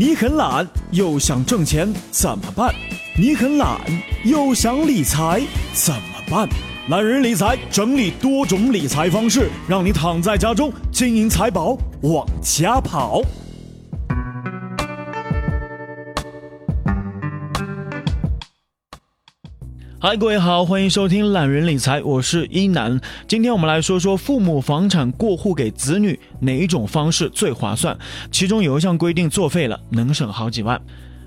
你很懒又想挣钱怎么办？你很懒又想理财怎么办？懒人理财整理多种理财方式，让你躺在家中，金银财宝往家跑。嗨，各位好，欢迎收听懒人理财，我是一楠。今天我们来说说父母房产过户给子女哪一种方式最划算？其中有一项规定作废了，能省好几万。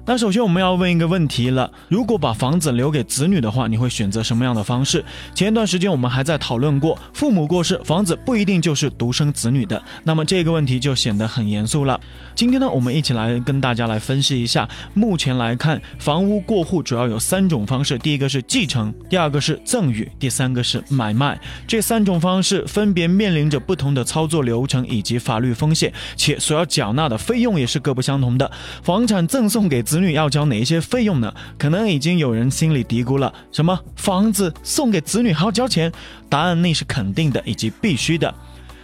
那首先我们要问一个问题了：如果把房子留给子女的话，你会选择什么样的方式？前一段时间我们还在讨论过，父母过世，房子不一定就是独生子女的。那么这个问题就显得很严肃了。今天呢，我们一起来跟大家来分析一下。目前来看，房屋过户主要有三种方式：第一个是继承，第二个是赠与，第三个是买卖。这三种方式分别面临着不同的操作流程以及法律风险，且所要缴纳的费用也是各不相同的。房产赠送给子子女要交哪一些费用呢？可能已经有人心里嘀咕了：什么房子送给子女还要交钱？答案那是肯定的以及必须的。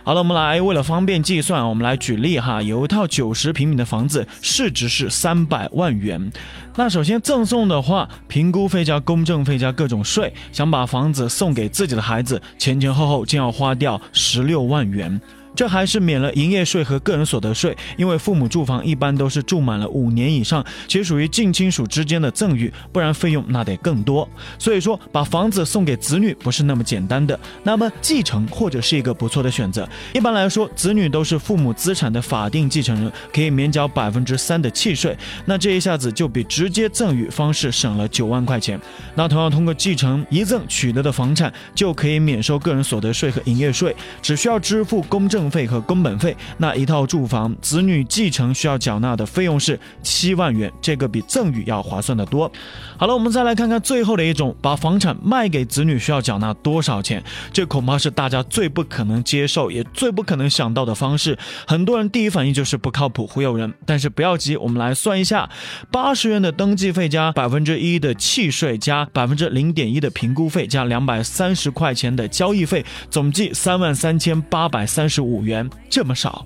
好了，我们来为了方便计算，我们来举例哈。有一套九十平米的房子，市值是三百万元。那首先赠送的话，评估费加公证费加各种税，想把房子送给自己的孩子，前前后后竟要花掉十六万元。这还是免了营业税和个人所得税，因为父母住房一般都是住满了五年以上，且属于近亲属之间的赠与，不然费用那得更多。所以说，把房子送给子女不是那么简单的。那么继承或者是一个不错的选择。一般来说，子女都是父母资产的法定继承人，可以免缴百分之三的契税。那这一下子就比直接赠与方式省了九万块钱。那同样通过继承遗赠取得的房产，就可以免收个人所得税和营业税，只需要支付公证。费和工本费，那一套住房子女继承需要缴纳的费用是七万元，这个比赠与要划算的多。好了，我们再来看看最后的一种，把房产卖给子女需要缴纳多少钱？这恐怕是大家最不可能接受，也最不可能想到的方式。很多人第一反应就是不靠谱，忽悠人。但是不要急，我们来算一下：八十元的登记费加百分之一的契税加百分之零点一的评估费加两百三十块钱的交易费，总计三万三千八百三十五。五元这么少。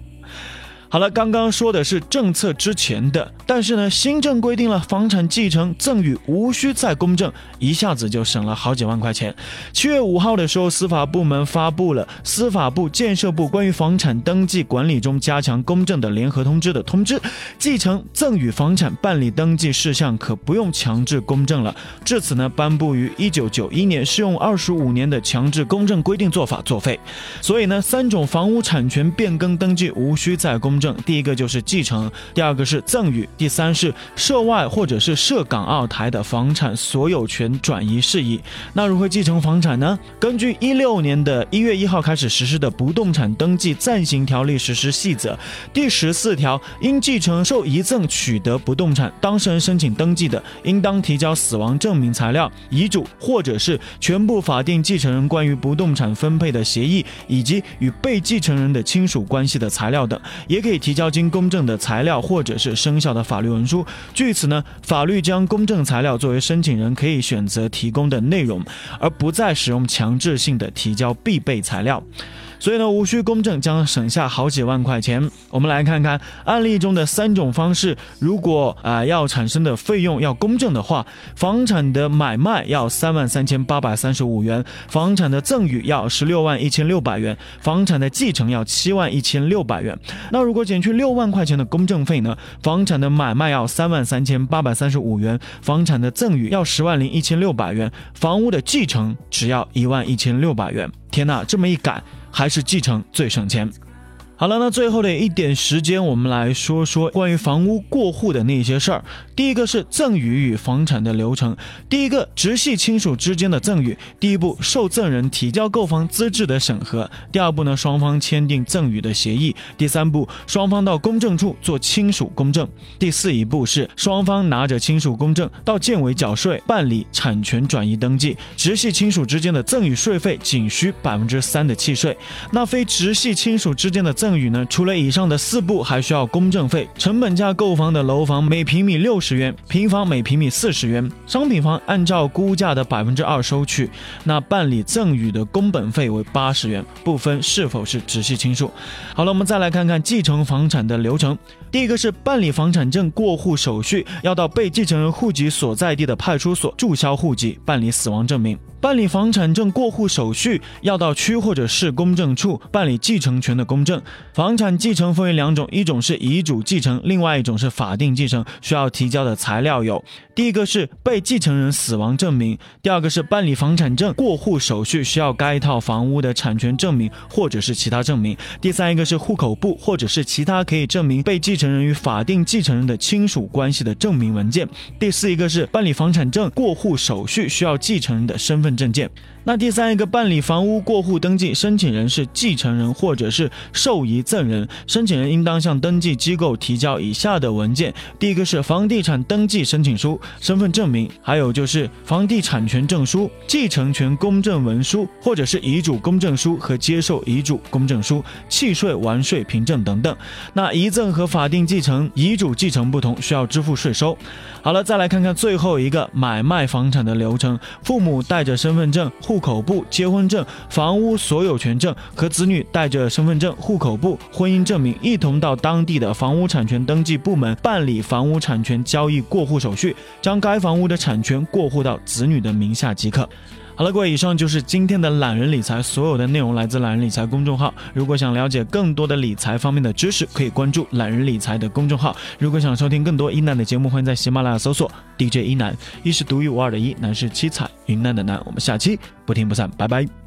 好了，刚刚说的是政策之前的，但是呢，新政规定了房产继承赠与无需再公证，一下子就省了好几万块钱。七月五号的时候，司法部门发布了《司法部、建设部关于房产登记管理中加强公证的联合通知》的通知，继承赠与房产办理登记事项可不用强制公证了。至此呢，颁布于一九九一年适用二十五年的强制公证规定做法作废。所以呢，三种房屋产权变更登记无需再公。第一个就是继承，第二个是赠与，第三是涉外或者是涉港澳台的房产所有权转移事宜。那如何继承房产呢？根据一六年的一月一号开始实施的《不动产登记暂行条例实施细则》第十四条，因继承受遗赠取得不动产，当事人申请登记的，应当提交死亡证明材料、遗嘱或者是全部法定继承人关于不动产分配的协议，以及与被继承人的亲属关系的材料等，也可以以。提交经公证的材料或者是生效的法律文书。据此呢，法律将公证材料作为申请人可以选择提供的内容，而不再使用强制性的提交必备材料。所以呢，无需公证将省下好几万块钱。我们来看看案例中的三种方式，如果啊要产生的费用要公证的话，房产的买卖要三万三千八百三十五元，房产的赠与要十六万一千六百元，房产的继承要七万一千六百元。那如果减去六万块钱的公证费呢？房产的买卖要三万三千八百三十五元，房产的赠与要十万零一千六百元，房屋的继承只要一万一千六百元。天呐，这么一改。还是继承最省钱。好了，那最后的一点时间，我们来说说关于房屋过户的那些事儿。第一个是赠与与房产的流程。第一个，直系亲属之间的赠与，第一步，受赠人提交购房资质的审核；第二步呢，双方签订赠与的协议；第三步，双方到公证处做亲属公证；第四一步是双方拿着亲属公证到建委缴税办理产权转移登记。直系亲属之间的赠与税费仅需百分之三的契税。那非直系亲属之间的赠赠与呢？除了以上的四步，还需要公证费。成本价购房的楼房每平米六十元，平房每平米四十元。商品房按照估价的百分之二收取。那办理赠与的工本费为八十元，不分是否是直系亲属。好了，我们再来看看继承房产的流程。第一个是办理房产证过户手续，要到被继承人户籍所在地的派出所注销户籍，办理死亡证明。办理房产证过户手续，要到区或者市公证处办理继承权的公证。房产继承分为两种，一种是遗嘱继承，另外一种是法定继承。需要提交的材料有：第一个是被继承人死亡证明；第二个是办理房产证过户手续需要该套房屋的产权证明或者是其他证明；第三一个是户口簿或者是其他可以证明被继承人与法定继承人的亲属关系的证明文件；第四一个是办理房产证过户手续需要继承人的身份证件。那第三一个办理房屋过户登记，申请人是继承人或者是受遗赠人，申请人应当向登记机构提交以下的文件：第一个是房地产登记申请书、身份证明，还有就是房地产权证书、继承权公证文书，或者是遗嘱公证书和接受遗嘱公证书、契税完税凭证等等。那遗赠和法定继承、遗嘱继承不同，需要支付税收。好了，再来看看最后一个买卖房产的流程：父母带着身份证、户口簿、结婚证、房屋所有权证和子女带着身份证、户口簿、婚姻证明，一同到当地的房屋产权登记部门办理房屋产权交易过户手续，将该房屋的产权过户到子女的名下即可。好了，各位，以上就是今天的懒人理财，所有的内容来自懒人理财公众号。如果想了解更多的理财方面的知识，可以关注懒人理财的公众号。如果想收听更多一楠的节目，欢迎在喜马拉雅搜索 DJ 一楠，一是独一无二的一，楠是七彩云南的楠。我们下期不听不散，拜拜。